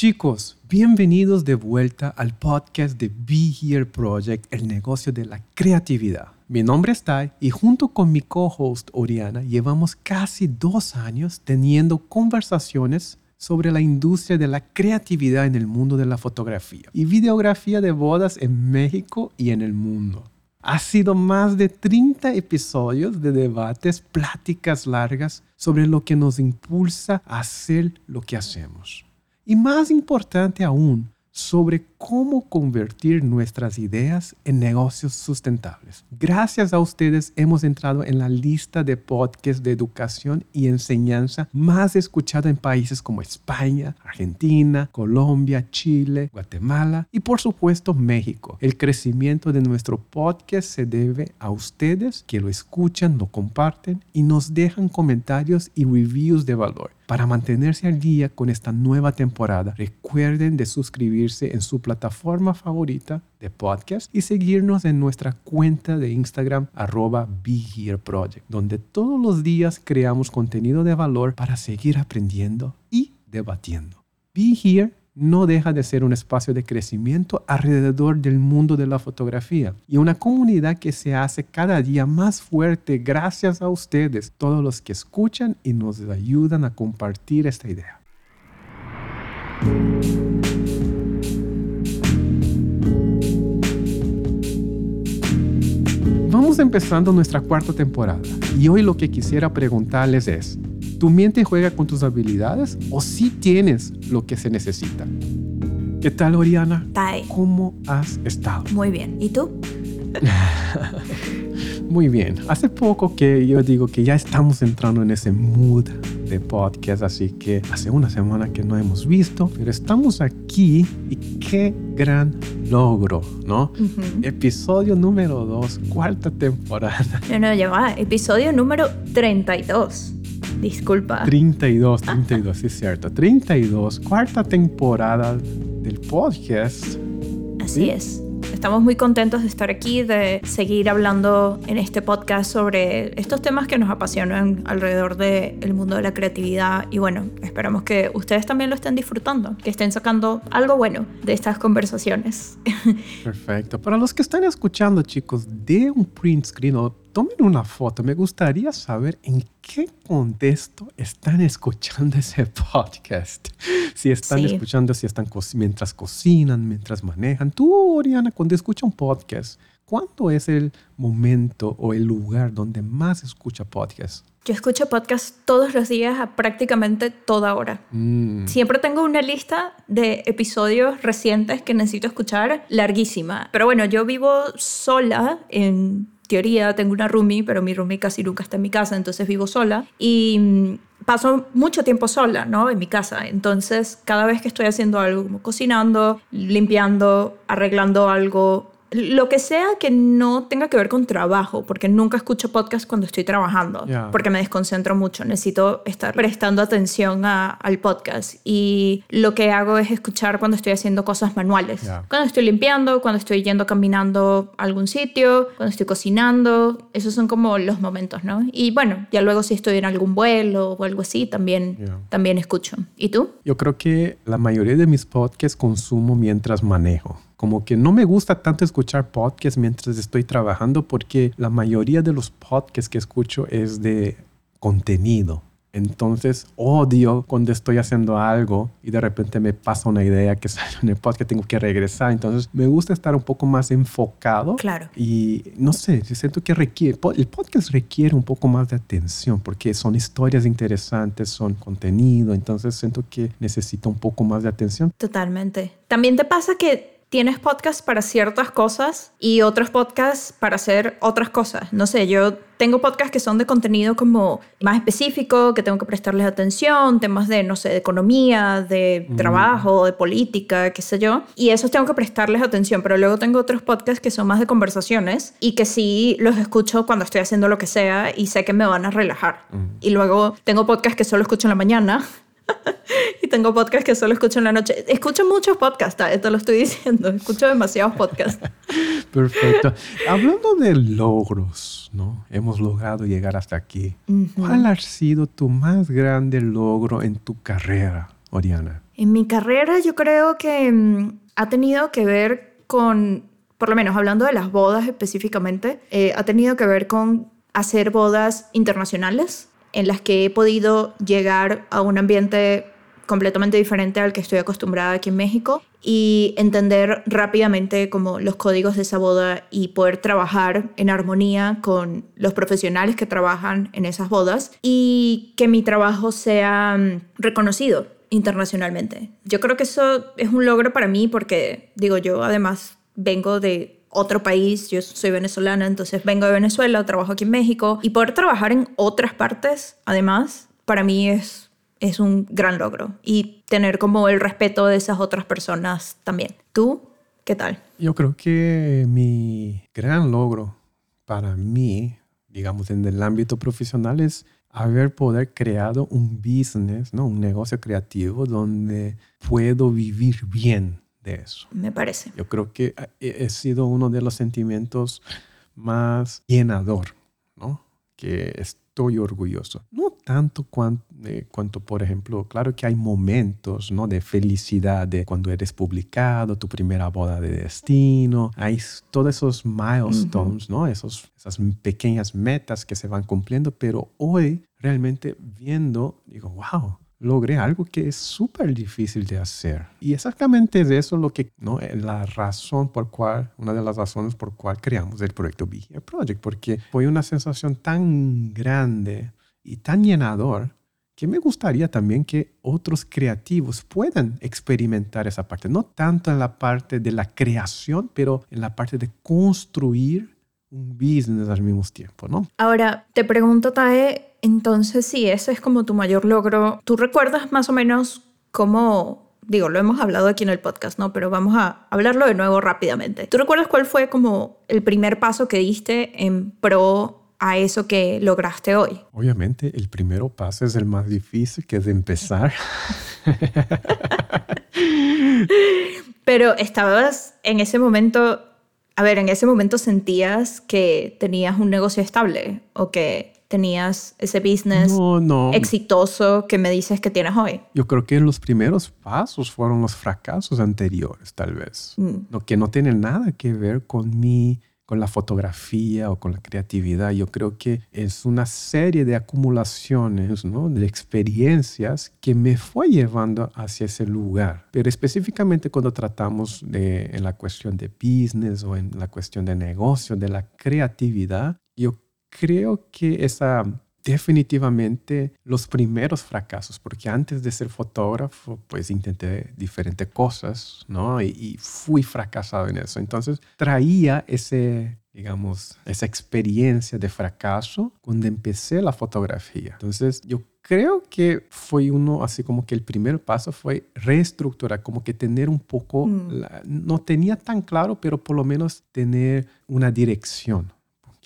Chicos, bienvenidos de vuelta al podcast de Be Here Project, el negocio de la creatividad. Mi nombre es Tai y junto con mi co-host Oriana llevamos casi dos años teniendo conversaciones sobre la industria de la creatividad en el mundo de la fotografía y videografía de bodas en México y en el mundo. Ha sido más de 30 episodios de debates, pláticas largas sobre lo que nos impulsa a hacer lo que hacemos. Y más importante aún, sobre cómo convertir nuestras ideas en negocios sustentables. Gracias a ustedes hemos entrado en la lista de podcasts de educación y enseñanza más escuchada en países como España, Argentina, Colombia, Chile, Guatemala y por supuesto México. El crecimiento de nuestro podcast se debe a ustedes que lo escuchan, lo comparten y nos dejan comentarios y reviews de valor. Para mantenerse al día con esta nueva temporada, recuerden de suscribirse en su plataforma favorita de podcast y seguirnos en nuestra cuenta de Instagram arroba Project, donde todos los días creamos contenido de valor para seguir aprendiendo y debatiendo. Be Here no deja de ser un espacio de crecimiento alrededor del mundo de la fotografía y una comunidad que se hace cada día más fuerte gracias a ustedes, todos los que escuchan y nos ayudan a compartir esta idea. Vamos empezando nuestra cuarta temporada y hoy lo que quisiera preguntarles es, ¿Tu mente juega con tus habilidades o si tienes lo que se necesita? ¿Qué tal, Oriana? Tai. ¿Cómo has estado? Muy bien. ¿Y tú? Muy bien. Hace poco que yo digo que ya estamos entrando en ese mood de podcast, así que hace una semana que no hemos visto, pero estamos aquí y qué gran logro, ¿no? Episodio número 2, cuarta temporada. No, no, ya va. Episodio número 32. Disculpa. 32, 32, sí es cierto. 32, cuarta temporada del podcast. Así es. Estamos muy contentos de estar aquí, de seguir hablando en este podcast sobre estos temas que nos apasionan alrededor del mundo de la creatividad. Y bueno, esperamos que ustedes también lo estén disfrutando, que estén sacando algo bueno de estas conversaciones. Perfecto. Para los que están escuchando, chicos, de un print screen o tomen una foto. Me gustaría saber en qué contexto están escuchando ese podcast. Si están escuchando, si están mientras cocinan, mientras manejan. Tú, Oriana, cuando escuchas un podcast, ¿cuándo es el momento o el lugar donde más escucha podcast? Yo escucho podcast todos los días a prácticamente toda hora. Mm. Siempre tengo una lista de episodios recientes que necesito escuchar larguísima. Pero bueno, yo vivo sola en teoría tengo una roomie, pero mi roomie casi nunca está en mi casa, entonces vivo sola. Y mm, paso mucho tiempo sola, ¿no? En mi casa. Entonces, cada vez que estoy haciendo algo, como cocinando, limpiando, arreglando algo, lo que sea que no tenga que ver con trabajo, porque nunca escucho podcast cuando estoy trabajando, porque me desconcentro mucho, necesito estar prestando atención al podcast y lo que hago es escuchar cuando estoy haciendo cosas manuales, cuando estoy limpiando, cuando estoy yendo caminando a algún sitio, cuando estoy cocinando, esos son como los momentos, ¿no? Y bueno, ya luego si estoy en algún vuelo o algo así, también, también escucho. ¿Y tú? Yo creo que la mayoría de mis podcasts consumo mientras manejo como que no me gusta tanto escuchar podcasts mientras estoy trabajando porque la mayoría de los podcasts que escucho es de contenido. Entonces odio cuando estoy haciendo algo y de repente me pasa una idea que sale en el podcast, tengo que regresar. Entonces me gusta estar un poco más enfocado. Claro. Y no sé, siento que requiere, el podcast requiere un poco más de atención porque son historias interesantes, son contenido. Entonces siento que necesita un poco más de atención. Totalmente. También te pasa que tienes podcasts para ciertas cosas y otros podcasts para hacer otras cosas. No sé, yo tengo podcasts que son de contenido como más específico, que tengo que prestarles atención, temas de, no sé, de economía, de mm. trabajo, de política, qué sé yo. Y esos tengo que prestarles atención, pero luego tengo otros podcasts que son más de conversaciones y que sí los escucho cuando estoy haciendo lo que sea y sé que me van a relajar. Mm. Y luego tengo podcasts que solo escucho en la mañana y tengo podcasts que solo escucho en la noche. Escucho muchos podcasts, esto lo estoy diciendo. Escucho demasiados podcasts. Perfecto. Hablando de logros, ¿no? Hemos logrado llegar hasta aquí. ¿Cuál ha sido tu más grande logro en tu carrera, Oriana? En mi carrera yo creo que mm, ha tenido que ver con, por lo menos hablando de las bodas específicamente, eh, ha tenido que ver con hacer bodas internacionales en las que he podido llegar a un ambiente completamente diferente al que estoy acostumbrada aquí en México y entender rápidamente como los códigos de esa boda y poder trabajar en armonía con los profesionales que trabajan en esas bodas y que mi trabajo sea mm, reconocido internacionalmente. Yo creo que eso es un logro para mí porque digo yo además vengo de otro país, yo soy venezolana, entonces vengo de Venezuela, trabajo aquí en México y poder trabajar en otras partes además para mí es es un gran logro y tener como el respeto de esas otras personas también. ¿Tú qué tal? Yo creo que mi gran logro para mí, digamos, en el ámbito profesional es haber poder creado un business, ¿no? un negocio creativo donde puedo vivir bien de eso. Me parece. Yo creo que he sido uno de los sentimientos más llenador, ¿no? Que estoy orgulloso. No tanto cuanto, eh, cuanto, por ejemplo, claro que hay momentos ¿no? de felicidad de cuando eres publicado, tu primera boda de destino, hay todos esos milestones, ¿no? Esos, esas pequeñas metas que se van cumpliendo, pero hoy realmente viendo, digo, wow, logré algo que es súper difícil de hacer. Y exactamente es eso lo que, ¿no? La razón por cual, una de las razones por cual creamos el proyecto Be Here Project, porque fue una sensación tan grande y tan llenador que me gustaría también que otros creativos puedan experimentar esa parte, no tanto en la parte de la creación, pero en la parte de construir un business al mismo tiempo, ¿no? Ahora, te pregunto, Tae, entonces si ese es como tu mayor logro, ¿tú recuerdas más o menos cómo, digo, lo hemos hablado aquí en el podcast, ¿no? Pero vamos a hablarlo de nuevo rápidamente. ¿Tú recuerdas cuál fue como el primer paso que diste en pro a eso que lograste hoy? Obviamente, el primer paso es el más difícil, que es empezar. Pero estabas en ese momento a ver, en ese momento sentías que tenías un negocio estable o que tenías ese business exitoso que me dices que tienes hoy? Yo creo que los primeros pasos fueron los fracasos anteriores, tal vez, mm. que no tienen nada que ver con mi con la fotografía o con la creatividad. Yo creo que es una serie de acumulaciones, ¿no? de experiencias que me fue llevando hacia ese lugar. Pero específicamente cuando tratamos de en la cuestión de business o en la cuestión de negocio, de la creatividad, yo creo que esa definitivamente los primeros fracasos, porque antes de ser fotógrafo, pues intenté diferentes cosas, ¿no? Y, fui fracasado en eso. Entonces traía ese, digamos, esa experiencia de fracaso cuando empecé la fotografía. Entonces yo creo que fue uno, así como que el primer paso fue reestructurar, como que tener un poco, mm. no tenía tan claro, pero por lo menos tener una dirección.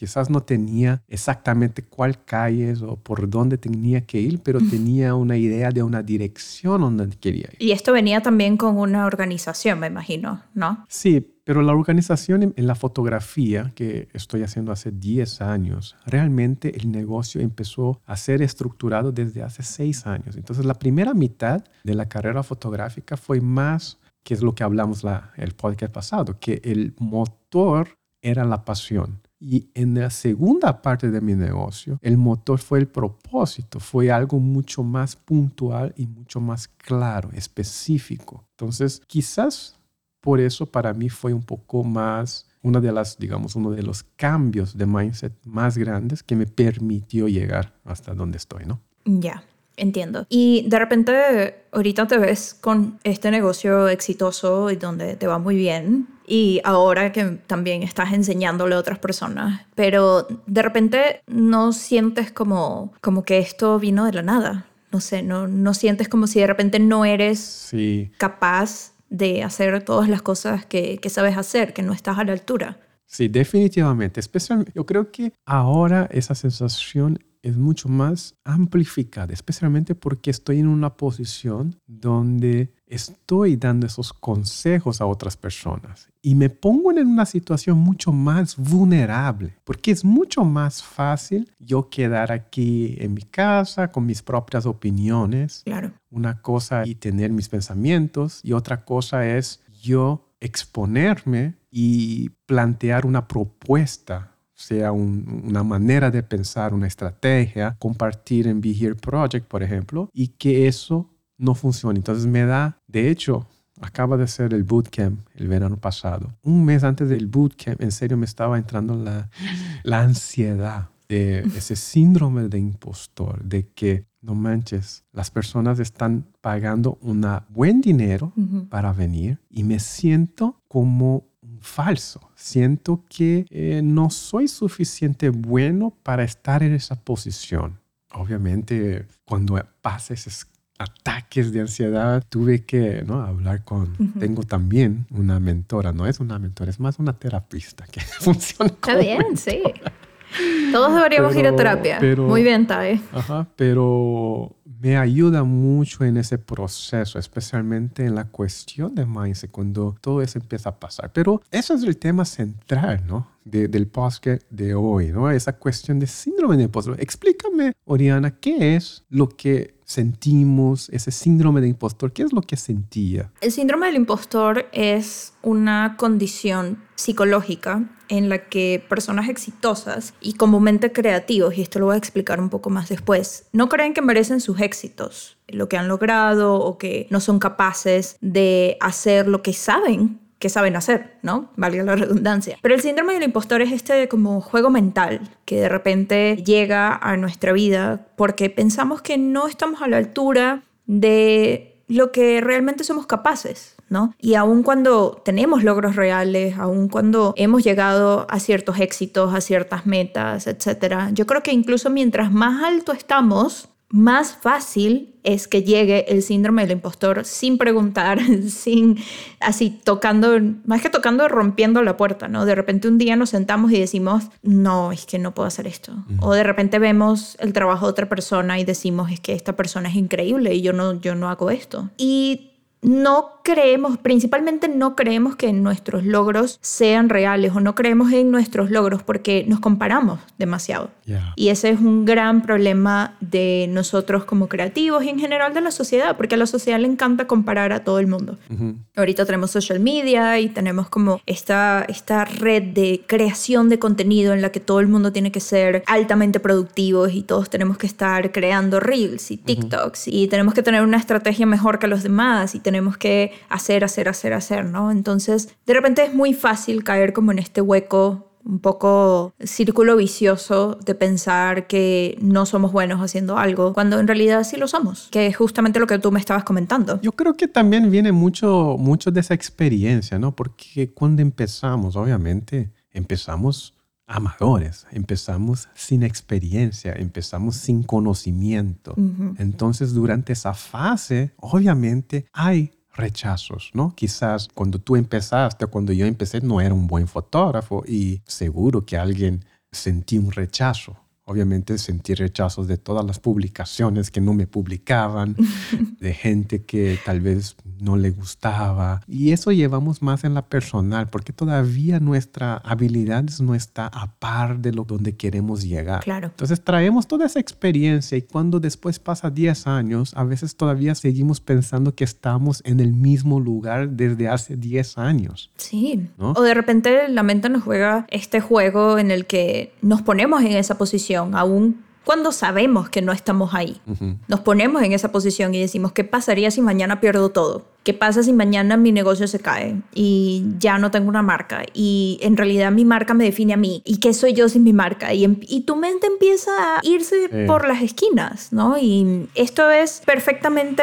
Quizás no tenía exactamente cuál calles o por dónde tenía que ir, pero tenía una idea de una dirección donde quería ir. Y esto venía también con una organización, me imagino, ¿no? Sí, pero la organización en, la fotografía que estoy haciendo hace 10 años, realmente el negocio empezó a ser estructurado desde hace 6 años. Entonces la primera mitad de la carrera fotográfica fue más, que es lo que hablamos la, el podcast pasado, que el motor era la pasión. Y en la segunda parte de mi negocio, el motor fue el propósito, fue algo mucho más puntual y mucho más claro, específico. Entonces, quizás por eso para mí fue un poco más una de las, digamos, uno de los cambios de mindset más grandes que me permitió llegar hasta donde estoy, ¿no? Ya. Entiendo. Y de repente ahorita te ves con este negocio exitoso y donde te va muy bien y ahora que también estás enseñándole a otras personas, pero de repente no sientes como, como que esto vino de la nada. No sé, no, no sientes como si de repente no eres capaz de hacer todas las cosas que, que sabes hacer, que no estás a la altura. Sí, definitivamente. Especialmente, yo creo que ahora esa sensación es mucho más amplificada, especialmente porque estoy en una posición donde estoy dando esos consejos a otras personas y me pongo en una situación mucho más vulnerable, porque es mucho más fácil yo quedar aquí en mi casa con mis propias opiniones. Claro. Una cosa y tener mis pensamientos y otra cosa es yo exponerme y plantear una propuesta sea una manera de pensar, una estrategia, compartir en Be Here Project, por ejemplo, y que eso no funcione. Entonces me da, de hecho, acaba de ser el bootcamp el verano pasado. Un mes antes del bootcamp, en serio me estaba entrando la, la ansiedad de ese síndrome de impostor, de que no manches, las personas están pagando un buen dinero para venir y me siento como un falso. Siento que eh, no soy suficiente bueno para estar en esa posición. Obviamente, cuando pasa esos ataques de ansiedad, tuve que ¿no? hablar con, tengo también una mentora, no es una mentora, es más una terapista que funciona. Está bien, sí. Todos deberíamos ir a terapia. Muy bien, Tai. Ajá, pero me ayuda mucho en ese proceso, especialmente en la cuestión de mindset, cuando todo eso empieza a pasar. Pero eso es el tema central, ¿no? del podcast de hoy, ¿no? Esa cuestión de síndrome de impostor. Explícame, Oriana, ¿qué es lo que sentimos, ese síndrome de impostor? ¿Qué es lo que sentía? El síndrome del impostor es una condición psicológica en la que personas exitosas y comúnmente creativos, y esto lo voy a explicar un poco más después, no creen que merecen sus éxitos, lo que han logrado o que no son capaces de hacer lo que saben que saben hacer, ¿no? Valga la redundancia. Pero el síndrome del impostor es este como juego mental que de repente llega a nuestra vida porque pensamos que no estamos a la altura de lo que realmente somos capaces, ¿no? Y aun cuando tenemos logros reales, aun cuando hemos llegado a ciertos éxitos, a ciertas metas, etcétera, yo creo que incluso mientras más alto estamos, más fácil es que llegue el síndrome del impostor sin preguntar, sin así tocando, más que tocando, rompiendo la puerta, ¿no? De repente un día nos sentamos y decimos, no, es que no puedo hacer esto. O de repente vemos el trabajo de otra persona y decimos, es que esta persona es increíble y yo no, yo no hago esto. Y no creemos, principalmente no creemos que nuestros logros sean reales o no creemos en nuestros logros porque nos comparamos demasiado. Y ese es un gran problema de nosotros como creativos y en general de la sociedad, porque a la sociedad le encanta comparar a todo el mundo. Ahorita tenemos social media y tenemos como esta, esta red de creación de contenido en la que todo el mundo tiene que ser altamente productivos y todos tenemos que estar creando reels y TikToks y tenemos que tener una estrategia mejor que los demás y tenemos que hacer, hacer, hacer, hacer, ¿no? Entonces, de repente es muy fácil caer como en este hueco un poco círculo vicioso de pensar que no somos buenos haciendo algo, cuando en realidad sí lo somos, que es justamente lo que tú me estabas comentando. Yo creo que también viene mucho, mucho de esa experiencia, ¿no? Porque cuando empezamos, obviamente, empezamos amadores, empezamos sin experiencia, empezamos sin conocimiento. Entonces, durante esa fase, obviamente hay rechazos, ¿no? Quizás cuando tú empezaste, cuando yo empecé, no era un buen fotógrafo y seguro que alguien sentí un rechazo Obviamente sentí rechazos de todas las publicaciones que no me publicaban, de gente que tal vez no le gustaba. Y eso llevamos más en la personal, porque todavía nuestra habilidad no está a par de lo donde queremos llegar. Claro. Entonces traemos toda esa experiencia y cuando después pasa 10 años, a veces todavía seguimos pensando que estamos en el mismo lugar desde hace 10 años. Sí. O de repente la mente nos juega este juego en el que nos ponemos en esa posición aún cuando sabemos que no estamos ahí. Nos ponemos en esa posición y decimos, ¿qué pasaría si mañana pierdo todo? ¿Qué pasa si mañana mi negocio se cae y ya no tengo una marca? Y en realidad mi marca me define a mí. ¿Y qué soy yo sin mi marca? Y, em, tu mente empieza a irse por las esquinas, ¿no? Y esto es perfectamente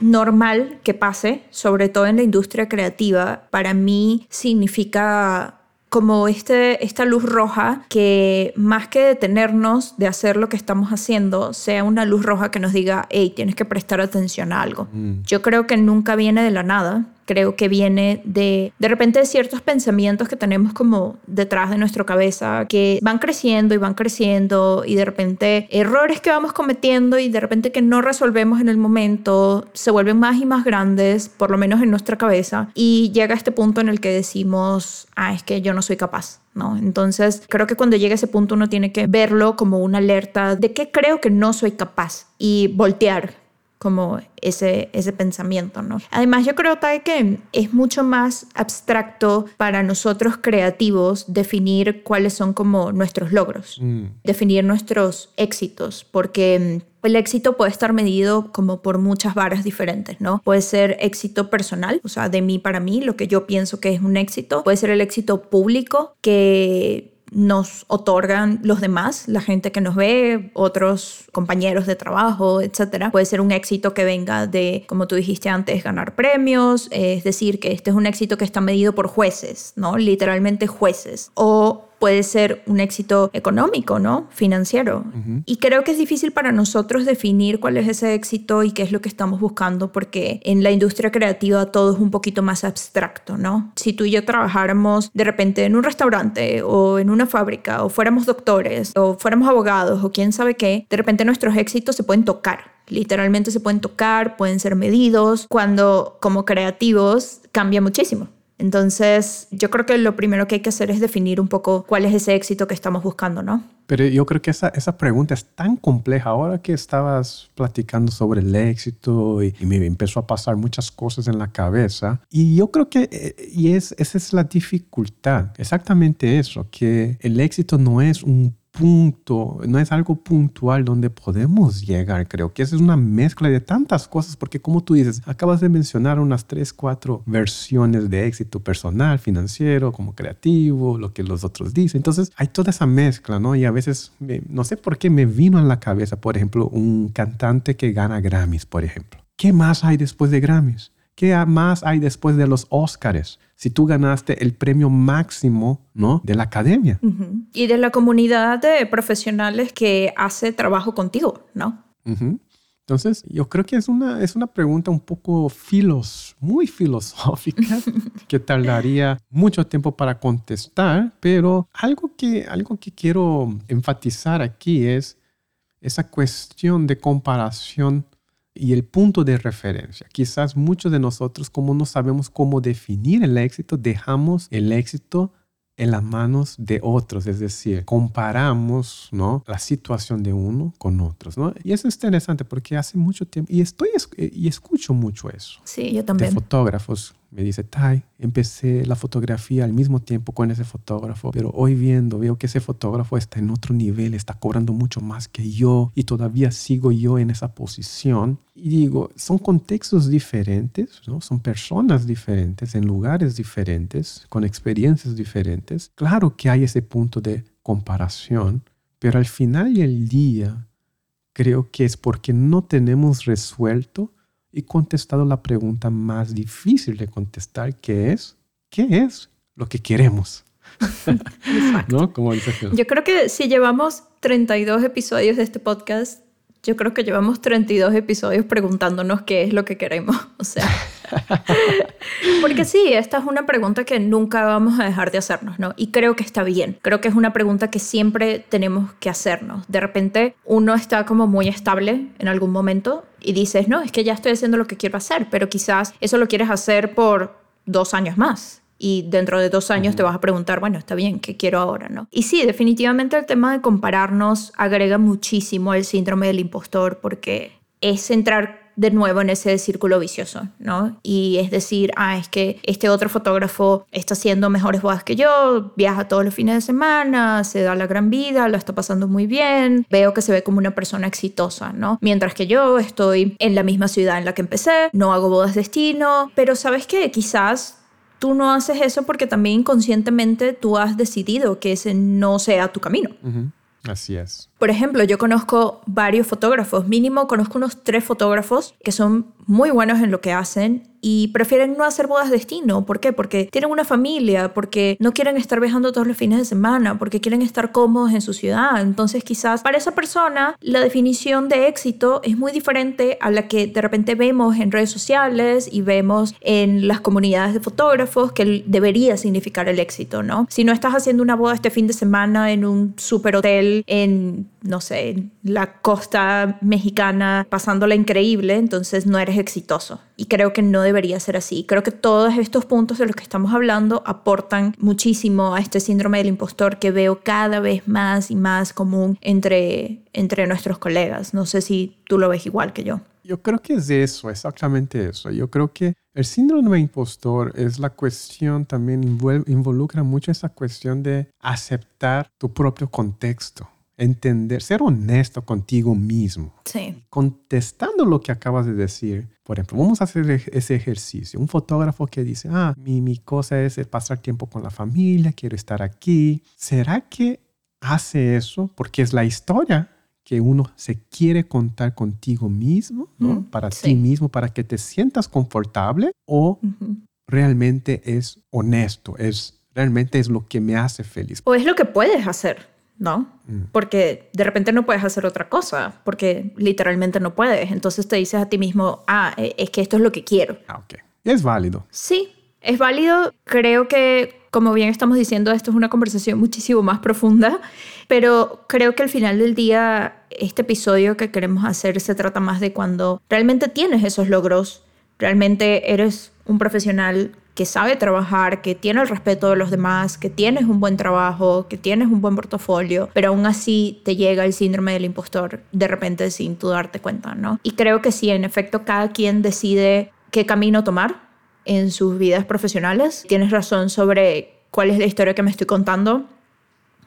normal que pase, sobre todo en la industria creativa. Para mí significa como este, esta luz roja que más que detenernos de hacer lo que estamos haciendo, sea una luz roja que nos diga, hey, tienes que prestar atención a algo. Mm. Yo creo que nunca viene de la nada creo que viene de de repente de ciertos pensamientos que tenemos como detrás de nuestra cabeza que van creciendo y van creciendo y de repente errores que vamos cometiendo y de repente que no resolvemos en el momento se vuelven más y más grandes, por lo menos en nuestra cabeza, y llega este punto en el que decimos, ah, es que yo no soy capaz. ¿No? Entonces, creo que cuando llega ese punto uno tiene que verlo como una alerta de que creo que no soy capaz y voltear como ese, ese pensamiento, ¿no? Además, yo creo que es mucho más abstracto para nosotros creativos definir cuáles son como nuestros logros, mm. definir nuestros éxitos, porque mm, el éxito puede estar medido como por muchas varas diferentes, ¿no? Puede ser éxito personal, o sea, de mí para mí, lo que yo pienso que es un éxito. Puede ser el éxito público, que nos otorgan los demás, la gente que nos ve, otros compañeros de trabajo, etcétera. Puede ser un éxito que venga de, como tú dijiste antes, ganar premios, es decir, que este es un éxito que está medido por jueces, ¿no? Literalmente jueces. O puede ser un éxito económico, ¿no? Financiero. Y creo que es difícil para nosotros definir cuál es ese éxito y qué es lo que estamos buscando porque en la industria creativa todo es un poquito más abstracto, ¿no? Si tú y yo trabajáramos de repente en un restaurante o en una fábrica o fuéramos doctores o fuéramos abogados o quién sabe qué, de repente nuestros éxitos se pueden tocar. Literalmente se pueden tocar, pueden ser medidos, cuando como creativos cambia muchísimo. Entonces, yo creo que lo primero que hay que hacer es definir un poco cuál es ese éxito que estamos buscando, ¿no? Pero yo creo que esa, esa pregunta es tan compleja. Ahora que estabas platicando sobre el éxito y, me empezó a pasar muchas cosas en la cabeza, y yo creo que eh, y es, esa es la dificultad, exactamente eso, que el éxito no es un punto, no es algo puntual donde podemos llegar, creo que esa es una mezcla de tantas cosas, porque como tú dices, acabas de mencionar unas tres, cuatro versiones de éxito personal, financiero, como creativo, lo que los otros dicen. Entonces hay toda esa mezcla, ¿no? Y a veces, no sé por qué me vino en la cabeza, por ejemplo, un cantante que gana Grammys, por ejemplo. ¿Qué más hay después de Grammys? ¿Qué más hay después de los Oscars? Si tú ganaste el premio máximo, ¿no? De la academia. Y de la comunidad de profesionales que hace trabajo contigo, ¿no? Entonces, yo creo que es una, es una pregunta un poco filos, muy filosófica, que tardaría mucho tiempo para contestar, pero algo que, algo que quiero enfatizar aquí es esa cuestión de comparación y el punto de referencia. Quizás muchos de nosotros, como no sabemos cómo definir el éxito, dejamos el éxito en las manos de otros, es decir, comparamos ¿no? la situación de uno con otros. ¿no? Y eso es interesante porque hace mucho tiempo, y, estoy, y escucho mucho eso. Sí, yo también. De fotógrafos me dice, Tai, empecé la fotografía al mismo tiempo con ese fotógrafo, pero hoy viendo veo que ese fotógrafo está en otro nivel, está cobrando mucho más que yo y todavía sigo yo en esa posición. Y digo, son contextos diferentes, ¿no? son personas diferentes, en lugares diferentes, con experiencias diferentes. Claro que hay ese punto de comparación, pero al final del día creo que es porque no tenemos resuelto y contestado la pregunta más difícil de contestar, que es, ¿qué es lo que queremos? ¿No? Como Yo creo que si llevamos 32 episodios de este podcast, yo creo que llevamos 32 episodios preguntándonos qué es lo que queremos. O sea, porque sí, esta es una pregunta que nunca vamos a dejar de hacernos, ¿no? Y creo que está bien. Creo que es una pregunta que siempre tenemos que hacernos. De repente uno está como muy estable en algún momento y dices, no, es que ya estoy haciendo lo que quiero hacer, pero quizás eso lo quieres hacer por dos años más y dentro de dos años te vas a preguntar, bueno, está bien, ¿qué quiero ahora? ¿no? Y sí, definitivamente el tema de compararnos agrega muchísimo el síndrome del impostor porque es entrar de nuevo en ese círculo vicioso, ¿no? Y es decir, ah, es que este otro fotógrafo está haciendo mejores bodas que yo, viaja todos los fines de semana, se da la gran vida, lo está pasando muy bien, veo que se ve como una persona exitosa, ¿no? Mientras que yo estoy en la misma ciudad en la que empecé, no hago bodas destino, pero sabes qué, quizás tú no haces eso porque también inconscientemente tú has decidido que ese no sea tu camino. Así es. Por ejemplo, yo conozco varios fotógrafos, mínimo conozco unos tres fotógrafos que son muy buenos en lo que hacen y prefieren no hacer bodas de destino. ¿Por qué? Porque tienen una familia, porque no quieren estar viajando todos los fines de semana, porque quieren estar cómodos en su ciudad. Entonces quizás para esa persona la definición de éxito es muy diferente a la que de repente vemos en redes sociales y vemos en las comunidades de fotógrafos que debería significar el éxito, ¿no? Si no estás haciendo una boda este fin de semana en un super hotel en, no sé, en la costa mexicana pasándola increíble, entonces no eres exitoso. Y creo que no debería ser así. Creo que todos estos puntos de los que estamos hablando aportan muchísimo a este síndrome del impostor que veo cada vez más y más común entre, entre nuestros colegas. No sé si tú lo ves igual que yo. Yo creo que es eso, exactamente eso. Yo creo que el síndrome impostor es la cuestión, también involucra mucho esa cuestión de aceptar tu propio contexto entender, ser honesto contigo mismo. Sí. Contestando lo que acabas de decir, por ejemplo, vamos a hacer ese ejercicio. Un fotógrafo que dice, ah, mi, mi cosa es pasar tiempo con la familia, quiero estar aquí. ¿Será que hace eso porque es la historia que uno se quiere contar contigo mismo, ¿no? Mm, para ti mismo, para que te sientas confortable o realmente es honesto, es realmente es lo que me hace feliz. O es lo que puedes hacer. ¿No? Mm. Porque de repente no puedes hacer otra cosa, porque literalmente no puedes. Entonces te dices a ti mismo, ah, e, es que esto es lo que quiero. Ah, ok. Es válido. Sí, es válido. Creo que, como bien estamos diciendo, esto es una conversación muchísimo más profunda, pero creo que al final del día, este episodio que queremos hacer se trata más de cuando realmente tienes esos logros, realmente eres un profesional que sabe trabajar, que tiene el respeto de los demás, que tienes un buen trabajo, que tienes un buen portafolio, pero aún así te llega el síndrome del impostor de repente sin tú darte cuenta, ¿no? Y creo que sí, en efecto, cada quien decide qué camino tomar en sus vidas profesionales. Tienes razón sobre cuál es la historia que me estoy contando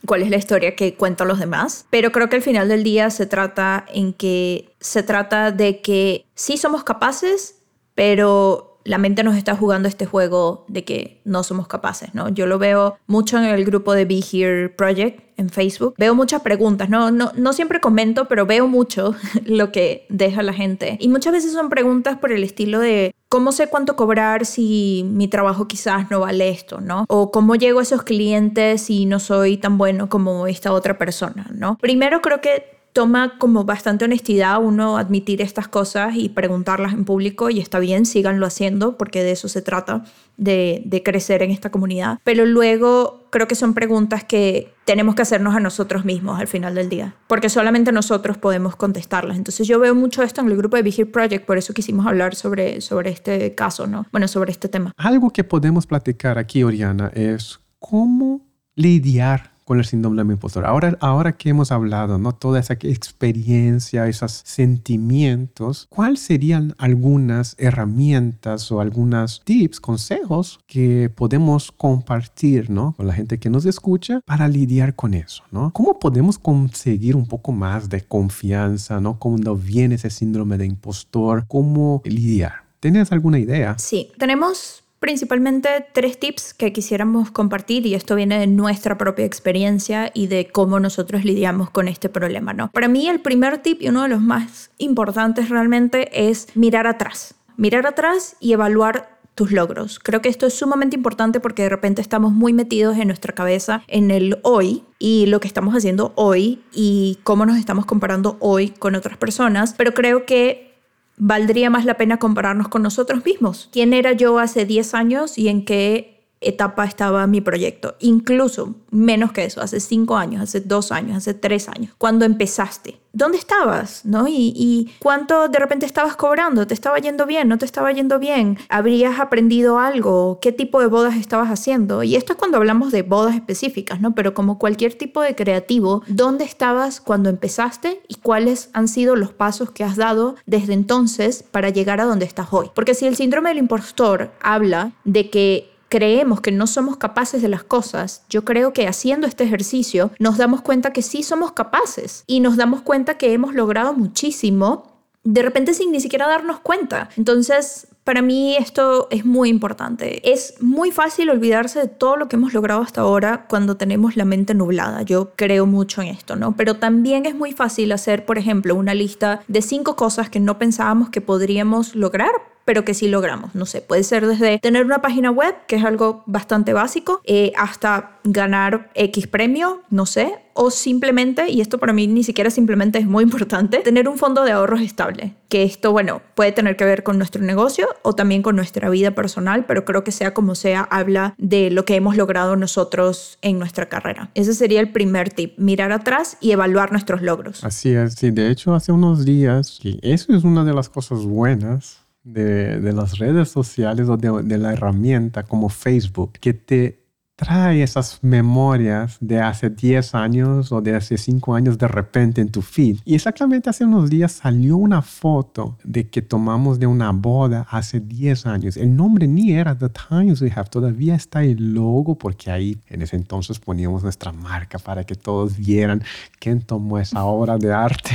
cuál es la historia que cuentan los demás, pero creo que al final del día se trata en que se trata de que sí somos capaces, pero la mente nos está jugando este juego de que no somos capaces, ¿no? Yo lo veo mucho en el grupo de Be Here Project en Facebook. Veo muchas preguntas, no, no, no siempre comento, pero veo mucho lo que deja la gente. Y muchas veces son preguntas por el estilo de ¿Cómo sé cuánto cobrar si mi trabajo quizás no vale esto, ¿no? O cómo llego a esos clientes si no soy tan bueno como esta otra persona, ¿no? Primero creo que toma como bastante honestidad uno admitir estas cosas y preguntarlas en público y está bien, síganlo haciendo porque de eso se trata, de, de, crecer en esta comunidad. Pero luego creo que son preguntas que tenemos que hacernos a nosotros mismos al final del día, porque solamente nosotros podemos contestarlas. Entonces yo veo mucho esto en el grupo de Vigil Project, por eso quisimos hablar sobre, sobre este caso, ¿no? Bueno, sobre este tema. Algo que podemos platicar aquí, Oriana, es cómo lidiar con el síndrome del impostor. Ahora, ahora que hemos hablado, ¿no? Toda esa experiencia, esos sentimientos, ¿cuáles serían algunas herramientas o algunos tips, consejos que podemos compartir, ¿no? Con la gente que nos escucha para lidiar con eso, ¿no? ¿Cómo podemos conseguir un poco más de confianza, ¿no? Cuando viene ese síndrome de impostor, ¿cómo lidiar? ¿Tienes alguna idea? Sí, tenemos principalmente tres tips que quisiéramos compartir y esto viene de nuestra propia experiencia y de cómo nosotros lidiamos con este problema, ¿no? Para mí el primer tip y uno de los más importantes realmente es mirar atrás. Mirar atrás y evaluar tus logros. Creo que esto es sumamente importante porque de repente estamos muy metidos en nuestra cabeza en el hoy y lo que estamos haciendo hoy y cómo nos estamos comparando hoy con otras personas, pero creo que valdría más la pena compararnos con nosotros mismos. ¿Quién era yo hace 10 años y en qué etapa estaba mi proyecto? Incluso menos que eso, hace 5 años, hace 2 años, hace 3 años, cuando empezaste. ¿dónde estabas? ¿No? Y, cuánto de repente estabas cobrando, te estaba yendo bien, no te estaba yendo bien, habrías aprendido algo, qué tipo de bodas estabas haciendo. Y esto es cuando hablamos de bodas específicas, ¿no? Pero como cualquier tipo de creativo, ¿dónde estabas cuando empezaste y cuáles han sido los pasos que has dado desde entonces para llegar a donde estás hoy? Porque si el síndrome del impostor habla de que creemos que no somos capaces de las cosas, yo creo que haciendo este ejercicio nos damos cuenta que sí somos capaces y nos damos cuenta que hemos logrado muchísimo de repente sin ni siquiera darnos cuenta. Entonces, Para mí esto es muy importante. Es muy fácil olvidarse de todo lo que hemos logrado hasta ahora cuando tenemos la mente nublada. Yo creo mucho en esto, ¿no? Pero también es muy fácil hacer, por ejemplo, una lista de cinco cosas que no pensábamos que podríamos lograr pero que sí logramos. No sé, puede ser desde tener una página web, que es algo bastante básico, eh, hasta ganar X premio, no sé, o simplemente, y esto para mí ni siquiera simplemente es muy importante, tener un fondo de ahorros estable. Que esto, bueno, puede tener que ver con nuestro negocio o también con nuestra vida personal, pero creo que sea como sea, habla de lo que hemos logrado nosotros en nuestra carrera. Ese sería el primer tip, mirar atrás y evaluar nuestros logros. Así es, sí, de hecho hace unos días, y eso es una de las cosas buenas de, de las redes sociales o de, de la herramienta como Facebook, que te trae esas memorias de hace 10 años o de hace 5 años de repente en tu feed. Y exactamente hace unos días salió una foto de que tomamos de una boda hace 10 años. El nombre ni era The Times We Have, todavía está el logo porque ahí en ese entonces poníamos nuestra marca para que todos vieran quién tomó esa obra de arte.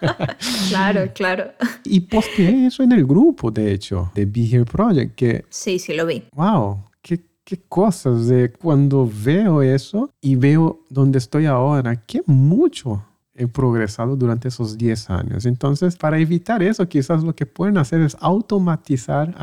claro, claro. Y posteé eso en el grupo, de hecho, de Be Here Project, que... Sí, sí lo vi. Wow, qué cosas de cuando veo eso y veo dónde estoy ahora, qué mucho he progresado durante esos 10 años. Entonces, para evitar eso, quizás lo que pueden hacer es automatizar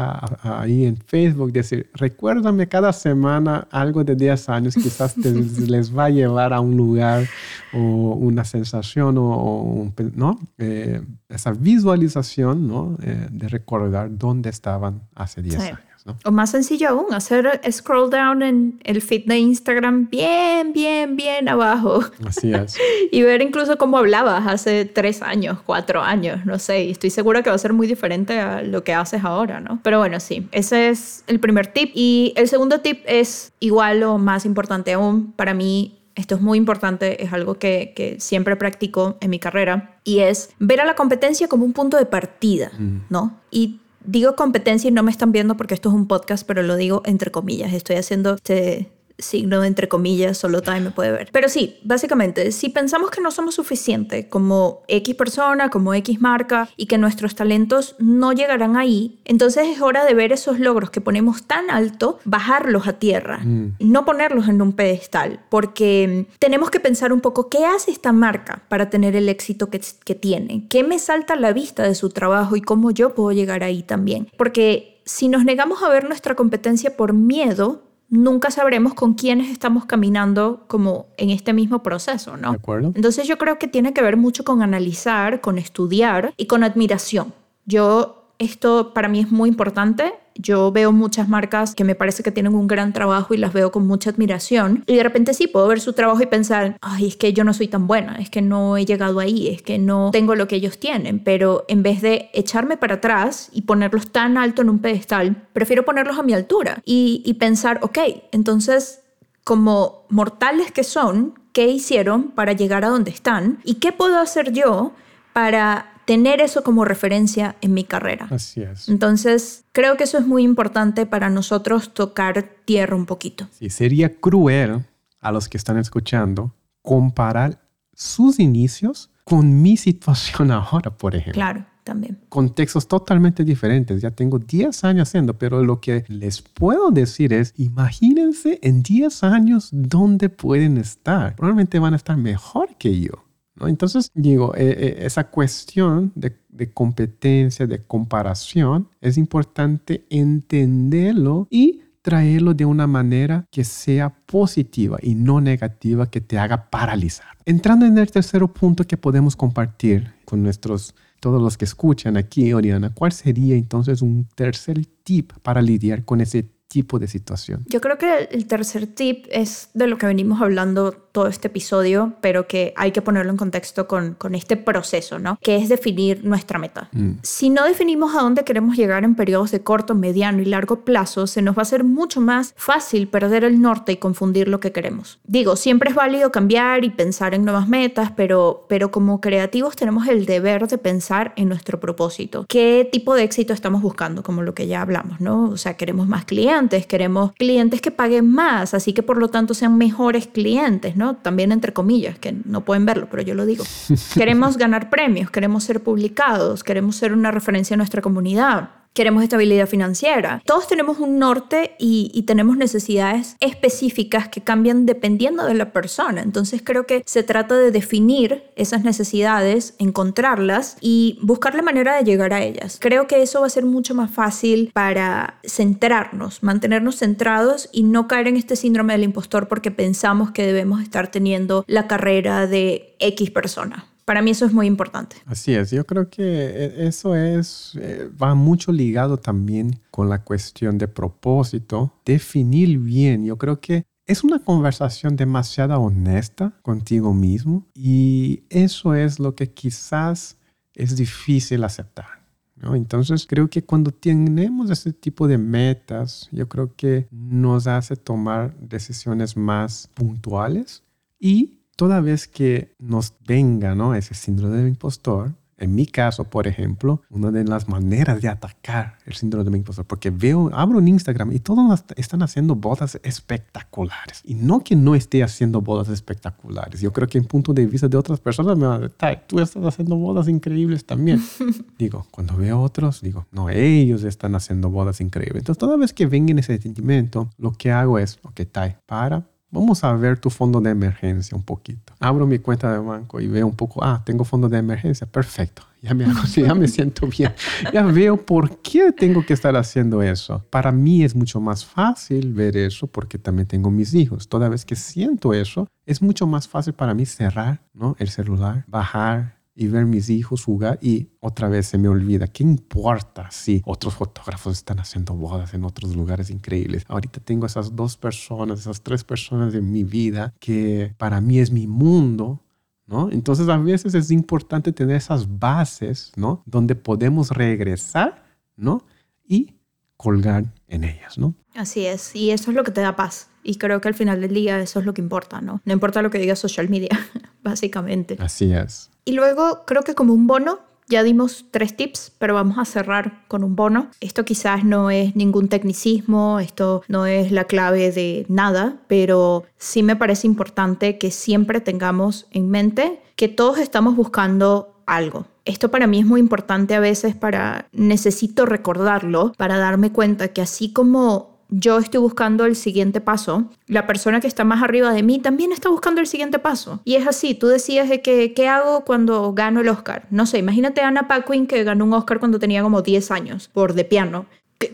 ahí en Facebook, decir, recuérdame cada semana algo de 10 años, quizás les va a llevar a un lugar o una sensación o, ¿no? Eh, esa visualización ¿no? Eh, de recordar dónde estaban hace 10 años. O más sencillo aún, hacer scroll down en el feed de Instagram bien, bien, bien abajo. Así es. y ver incluso cómo hablabas hace tres años, cuatro años, no sé. Y estoy segura que va a ser muy diferente a lo que haces ahora, ¿no? Pero bueno, sí, ese es el primer tip. Y el segundo tip es igual o más importante aún. Para mí esto es muy importante, es algo que, que, siempre practico en mi carrera, y es ver a la competencia como un punto de partida. ¿no? Y digo competencia y no me están viendo porque esto es un podcast, pero lo digo entre comillas. Estoy haciendo este signo entre comillas, solo Time me puede ver. Pero sí, básicamente, si pensamos que no somos suficientes como X persona, como X marca y que nuestros talentos no llegarán ahí, entonces es hora de ver esos logros que ponemos tan alto, bajarlos a tierra, mm. no ponerlos en un pedestal, porque tenemos que pensar un poco qué hace esta marca para tener el éxito que, que tiene, qué me salta a la vista de su trabajo y cómo yo puedo llegar ahí también. Porque si nos negamos a ver nuestra competencia por miedo, nunca sabremos con quiénes estamos caminando como en este mismo proceso, ¿no? De acuerdo. Entonces yo creo que tiene que ver mucho con analizar, con estudiar y con admiración. Yo esto para mí es muy importante. Yo veo muchas marcas que me parece que tienen un gran trabajo y las veo con mucha admiración. Y de repente sí puedo ver su trabajo y pensar, ay, es que yo no soy tan buena, es que no he llegado ahí, es que no tengo lo que ellos tienen. Pero en vez de echarme para atrás y ponerlos tan alto en un pedestal, prefiero ponerlos a mi altura y, pensar, ok, entonces como mortales que son, ¿qué hicieron para llegar a donde están? ¿Y qué puedo hacer yo para tener eso como referencia en mi carrera. Así es. Entonces, creo que eso es muy importante para nosotros tocar tierra un poquito. Sí, sería cruel a los que están escuchando comparar sus inicios con mi situación ahora, por ejemplo. Claro, también. Contextos totalmente diferentes. Ya tengo 10 años haciendo, pero lo que les puedo decir es, imagínense en 10 años dónde pueden estar. Probablemente van a estar mejor que yo. Entonces, digo, eh, eh, esa cuestión de, competencia, de comparación, es importante entenderlo y traerlo de una manera que sea positiva y no negativa, que te haga paralizar. Entrando en el tercer punto que podemos compartir con nuestros, todos los que escuchan aquí, Oriana, ¿cuál sería entonces un tercer tip para lidiar con ese tipo de situación? Yo creo que el tercer tip es de lo que venimos hablando todo este episodio, pero que hay que ponerlo en contexto con, con este proceso, ¿no? Que es definir nuestra meta. Mm. Si no definimos a dónde queremos llegar en periodos de corto, mediano y largo plazo, se nos va a hacer mucho más fácil perder el norte y confundir lo que queremos. Digo, siempre es válido cambiar y pensar en nuevas metas, pero, pero como creativos tenemos el deber de pensar en nuestro propósito. ¿Qué tipo de éxito estamos buscando? Como lo que ya hablamos, ¿no? O sea, queremos más clientes queremos clientes que paguen más, así que por lo tanto sean mejores clientes, ¿no? También entre comillas, que no pueden verlo, pero yo lo digo. queremos ganar premios, queremos ser publicados, queremos ser una referencia a nuestra comunidad. Queremos estabilidad financiera. Todos tenemos un norte y, y, tenemos necesidades específicas que cambian dependiendo de la persona. Entonces creo que se trata de definir esas necesidades, encontrarlas y buscar la manera de llegar a ellas. Creo que eso va a ser mucho más fácil para centrarnos, mantenernos centrados y no caer en este síndrome del impostor porque pensamos que debemos estar teniendo la carrera de X persona. Para mí eso es muy importante. Así es, yo creo que e, eso es, eh, va mucho ligado también con la cuestión de propósito, definir bien, yo creo que es una conversación demasiado honesta contigo mismo y eso es lo que quizás es difícil aceptar. ¿no? Entonces creo que cuando tenemos ese tipo de metas, yo creo que nos hace tomar decisiones más puntuales y toda vez que nos venga ¿no? ese síndrome del impostor, en mi caso, por ejemplo, una de las maneras de atacar el síndrome del impostor, porque veo, abro un Instagram y todos están haciendo bodas espectaculares. Y no que no esté haciendo bodas espectaculares. Yo creo que en punto de vista de otras personas me van a decir, tú estás haciendo bodas increíbles también. digo, cuando veo otros, digo, no, ellos están haciendo bodas increíbles. Entonces, toda vez que venga ese sentimiento, lo que hago es, ok, Tai, para, Vamos a ver tu fondo de emergencia un poquito. Abro mi cuenta de banco y veo un poco, ah, tengo fondo de emergencia, perfecto. Ya me, ya me siento bien. Ya veo por qué tengo que estar haciendo eso. Para mí es mucho más fácil ver eso porque también tengo mis hijos. Toda vez que siento eso, es mucho más fácil para mí cerrar ¿no? el celular, bajar y ver mis hijos jugar y otra vez se me olvida, ¿qué importa si otros fotógrafos están haciendo bodas en otros lugares increíbles? Ahorita tengo esas dos personas, esas tres personas en mi vida que para mí es mi mundo. ¿No? Entonces a veces es importante tener esas bases, ¿no? Donde podemos regresar, ¿no? Y colgar en ellas, ¿no? Así es, y eso es lo que te da paz. Y creo que al final del día eso es lo que importa, ¿no? No importa lo que diga social media, básicamente. Así es. Y luego creo que como un bono, ya dimos tres tips, pero vamos a cerrar con un bono. Esto quizás no es ningún tecnicismo, esto no es la clave de nada, pero sí me parece importante que siempre tengamos en mente que todos estamos buscando algo. Esto para mí es muy importante a veces para, necesito recordarlo, para darme cuenta que así como yo estoy buscando el siguiente paso, la persona que está más arriba de mí también está buscando el siguiente paso. Y es así, tú decías de que, ¿qué hago cuando gano el Oscar? No sé, imagínate a Anna Paquin que ganó un Oscar cuando tenía como 10 años por de piano.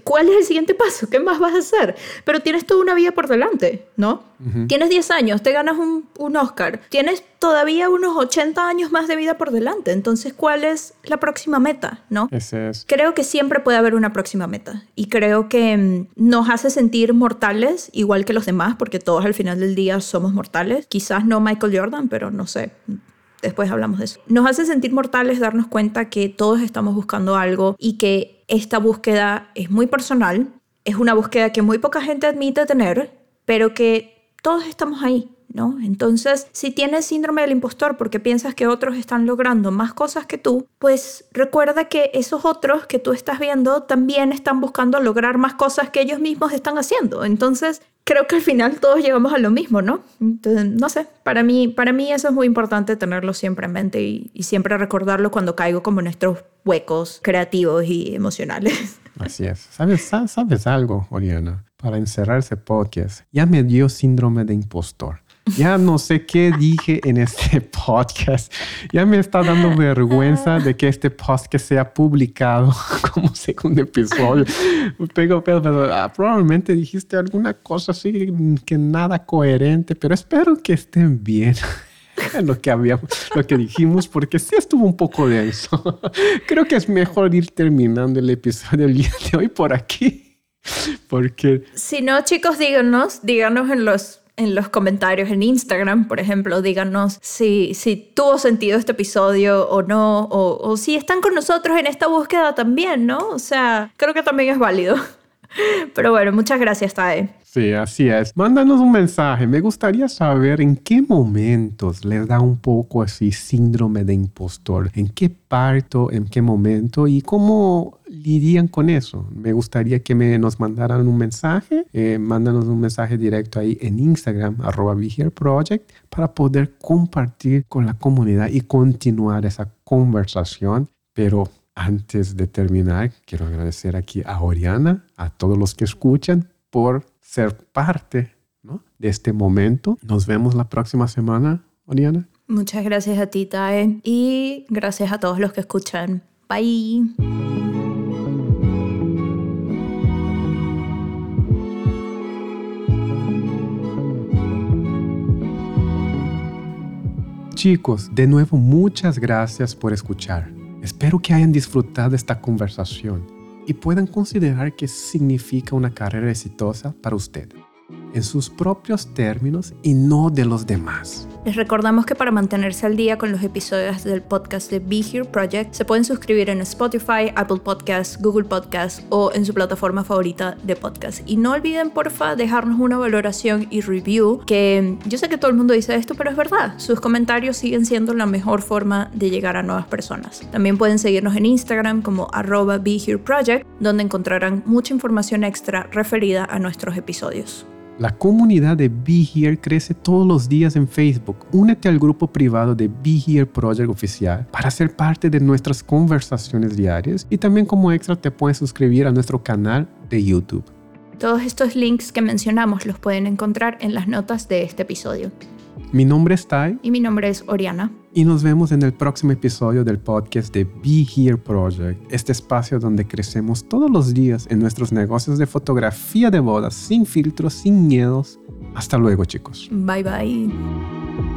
¿Cuál es el siguiente paso? ¿Qué más vas a hacer? Pero tienes toda una vida por delante, ¿no? Tienes 10 años, te ganas un, un, Oscar, tienes todavía unos 80 años más de vida por delante. Entonces, ¿cuál es la próxima meta, no? Ese es. Creo que siempre puede haber una próxima meta y creo que mm, nos hace sentir mortales igual que los demás, porque todos al final del día somos mortales. Quizás no Michael Jordan, pero no sé, después hablamos de eso. Nos hace sentir mortales darnos cuenta que todos estamos buscando algo y que esta búsqueda es muy personal, es una búsqueda que muy poca gente admite tener, pero que todos estamos ahí. ¿No? Entonces, si tienes síndrome del impostor porque piensas que otros están logrando más cosas que tú, pues recuerda que esos otros que tú estás viendo también están buscando lograr más cosas que ellos mismos están haciendo. Entonces, creo que al final todos llegamos a lo mismo, ¿no? Entonces, no sé, para mí, para mí eso es muy importante tenerlo siempre en mente y, siempre recordarlo cuando caigo como en nuestros huecos creativos y emocionales. Así es. ¿Sabes, sabes algo, Oriana? Para encerrarse podcast, ya me dio síndrome de impostor. Ya no sé qué dije en este podcast. Ya me está dando vergüenza de que este podcast sea publicado como segundo episodio. Pero, pero, ah, probablemente dijiste alguna cosa así que nada coherente, pero espero que estén bien lo que habíamos, lo que dijimos, porque sí estuvo un poco denso. Creo que es mejor ir terminando el episodio del día de hoy por aquí, porque... Si no, chicos, díganos, díganos en los en los comentarios en Instagram, por ejemplo, díganos si, si tuvo sentido este episodio o no, o, o si están con nosotros en esta búsqueda también, ¿no? O sea, creo que también es válido. Pero bueno, muchas gracias, Tae. Sí, así es. Mándanos un mensaje. Me gustaría saber en qué momentos les da un poco así síndrome de impostor. ¿En qué parto? ¿En qué momento? ¿Y cómo lidian con eso? Me gustaría que me, nos mandaran un mensaje. Eh, mándanos un mensaje directo ahí en Instagram, arroba Project, para poder compartir con la comunidad y continuar esa conversación. Pero Antes de terminar, quiero agradecer aquí a Oriana, a todos los que escuchan por ser parte de este momento. Nos vemos la próxima semana, Oriana. Muchas gracias a ti, Tae, y gracias a todos los que escuchan. Bye. Chicos, de nuevo muchas gracias por escuchar. Espero que hayan disfrutado esta conversación y puedan considerar que significa una carrera exitosa para usted en sus propios términos y no de los demás. Les recordamos que para mantenerse al día con los episodios del podcast de Be Here Project se pueden suscribir en Spotify, Apple Podcasts, Google Podcasts o en su plataforma favorita de podcast. Y no olviden porfa dejarnos una valoración y review que yo sé que todo el mundo dice esto, pero es verdad. Sus comentarios siguen siendo la mejor forma de llegar a nuevas personas. También pueden seguirnos en Instagram como arroba Be Here Project, donde encontrarán mucha información extra referida a nuestros episodios. La comunidad de Be Here crece todos los días en Facebook. Únete al grupo privado de Be Here Project Oficial para ser parte de nuestras conversaciones diarias y también como extra te puedes suscribir a nuestro canal de YouTube. Todos estos links que mencionamos los pueden encontrar en las notas de este episodio. Mi nombre es Tai. Y mi nombre es Oriana. Y nos vemos en el próximo episodio del podcast de Be Here Project, este espacio donde crecemos todos los días en nuestros negocios de fotografía de bodas, sin filtros, sin miedos. Hasta luego, chicos. Bye bye.